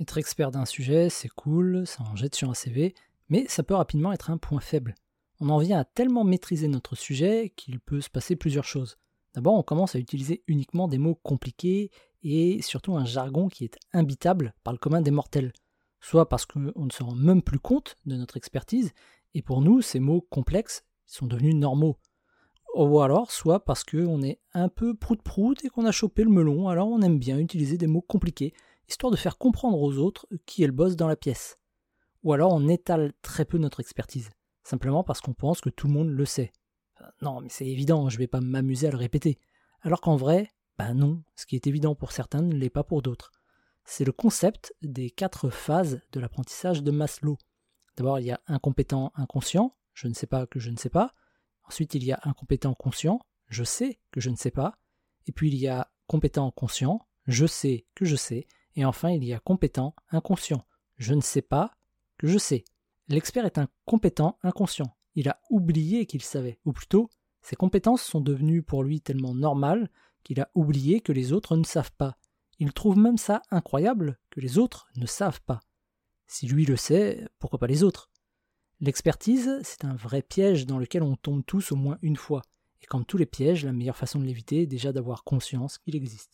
Être expert d'un sujet, c'est cool, ça en jette sur un CV, mais ça peut rapidement être un point faible. On en vient à tellement maîtriser notre sujet qu'il peut se passer plusieurs choses. D'abord, on commence à utiliser uniquement des mots compliqués et surtout un jargon qui est imbitable par le commun des mortels. Soit parce qu'on ne se rend même plus compte de notre expertise, et pour nous, ces mots complexes sont devenus normaux. Ou alors, soit parce qu'on est un peu prout-prout et qu'on a chopé le melon, alors on aime bien utiliser des mots compliqués, histoire de faire comprendre aux autres qui est le boss dans la pièce. Ou alors on étale très peu notre expertise, simplement parce qu'on pense que tout le monde le sait. Non, mais c'est évident, je vais pas m'amuser à le répéter. Alors qu'en vrai, ben non, ce qui est évident pour certains ne l'est pas pour d'autres. C'est le concept des quatre phases de l'apprentissage de Maslow. D'abord, il y a incompétent inconscient, je ne sais pas que je ne sais pas. Ensuite, il y a incompétent conscient, je sais que je ne sais pas. Et puis il y a compétent conscient, je sais que je sais. Et enfin, il y a compétent inconscient, je ne sais pas que je sais. L'expert est un compétent inconscient. Il a oublié qu'il savait, ou plutôt, ses compétences sont devenues pour lui tellement normales qu'il a oublié que les autres ne savent pas. Il trouve même ça incroyable que les autres ne savent pas. Si lui le sait, pourquoi pas les autres? L'expertise, c'est un vrai piège dans lequel on tombe tous au moins une fois. Et comme tous les pièges, la meilleure façon de l'éviter est déjà d'avoir conscience qu'il existe.